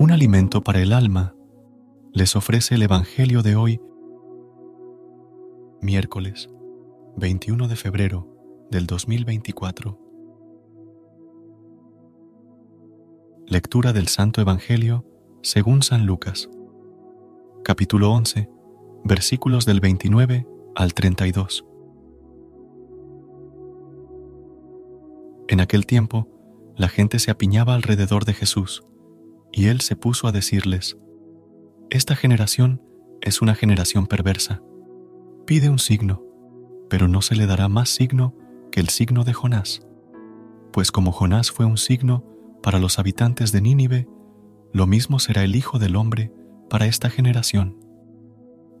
Un alimento para el alma, les ofrece el Evangelio de hoy, miércoles 21 de febrero del 2024. Lectura del Santo Evangelio según San Lucas, capítulo 11, versículos del 29 al 32. En aquel tiempo, la gente se apiñaba alrededor de Jesús y él se puso a decirles, Esta generación es una generación perversa. Pide un signo, pero no se le dará más signo que el signo de Jonás. Pues como Jonás fue un signo para los habitantes de Nínive, lo mismo será el Hijo del Hombre para esta generación.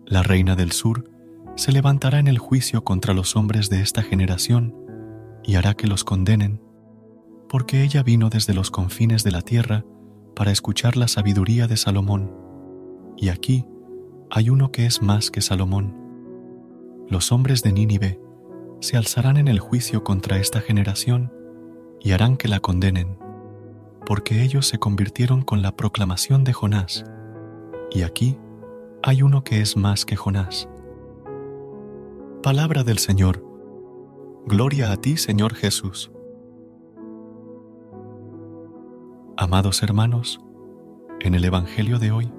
La reina del sur se levantará en el juicio contra los hombres de esta generación y hará que los condenen, porque ella vino desde los confines de la tierra para escuchar la sabiduría de Salomón. Y aquí hay uno que es más que Salomón. Los hombres de Nínive se alzarán en el juicio contra esta generación y harán que la condenen, porque ellos se convirtieron con la proclamación de Jonás. Y aquí hay uno que es más que Jonás. Palabra del Señor. Gloria a ti, Señor Jesús. Amados hermanos, en el Evangelio de hoy,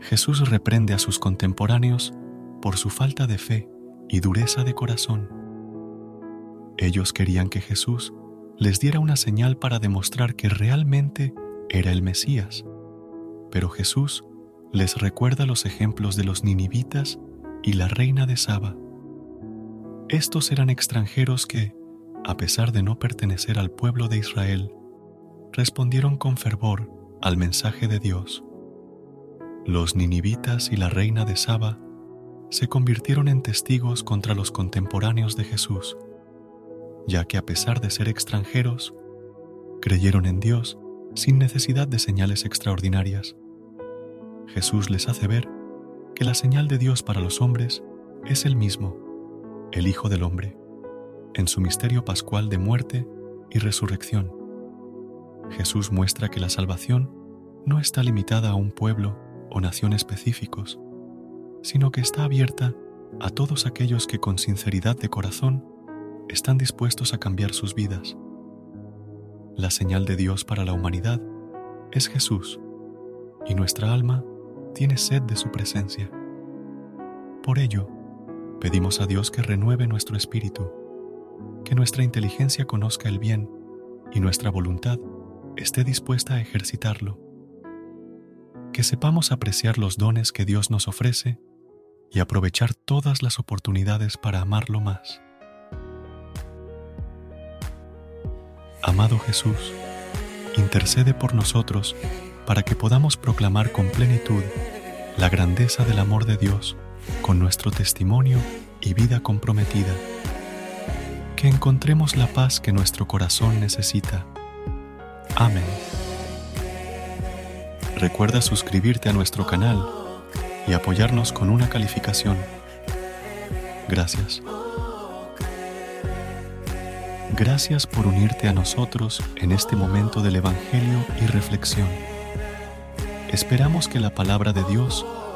Jesús reprende a sus contemporáneos por su falta de fe y dureza de corazón. Ellos querían que Jesús les diera una señal para demostrar que realmente era el Mesías, pero Jesús les recuerda los ejemplos de los ninivitas y la reina de Saba. Estos eran extranjeros que, a pesar de no pertenecer al pueblo de Israel, respondieron con fervor al mensaje de Dios. Los ninivitas y la reina de Saba se convirtieron en testigos contra los contemporáneos de Jesús, ya que a pesar de ser extranjeros, creyeron en Dios sin necesidad de señales extraordinarias. Jesús les hace ver que la señal de Dios para los hombres es el mismo, el Hijo del Hombre, en su misterio pascual de muerte y resurrección Jesús muestra que la salvación no está limitada a un pueblo o nación específicos, sino que está abierta a todos aquellos que con sinceridad de corazón están dispuestos a cambiar sus vidas. La señal de Dios para la humanidad es Jesús, y nuestra alma tiene sed de su presencia. Por ello, pedimos a Dios que renueve nuestro espíritu, que nuestra inteligencia conozca el bien y nuestra voluntad esté dispuesta a ejercitarlo. Que sepamos apreciar los dones que Dios nos ofrece y aprovechar todas las oportunidades para amarlo más. Amado Jesús, intercede por nosotros para que podamos proclamar con plenitud la grandeza del amor de Dios con nuestro testimonio y vida comprometida. Que encontremos la paz que nuestro corazón necesita Amén. Recuerda suscribirte a nuestro canal y apoyarnos con una calificación. Gracias. Gracias por unirte a nosotros en este momento del Evangelio y reflexión. Esperamos que la palabra de Dios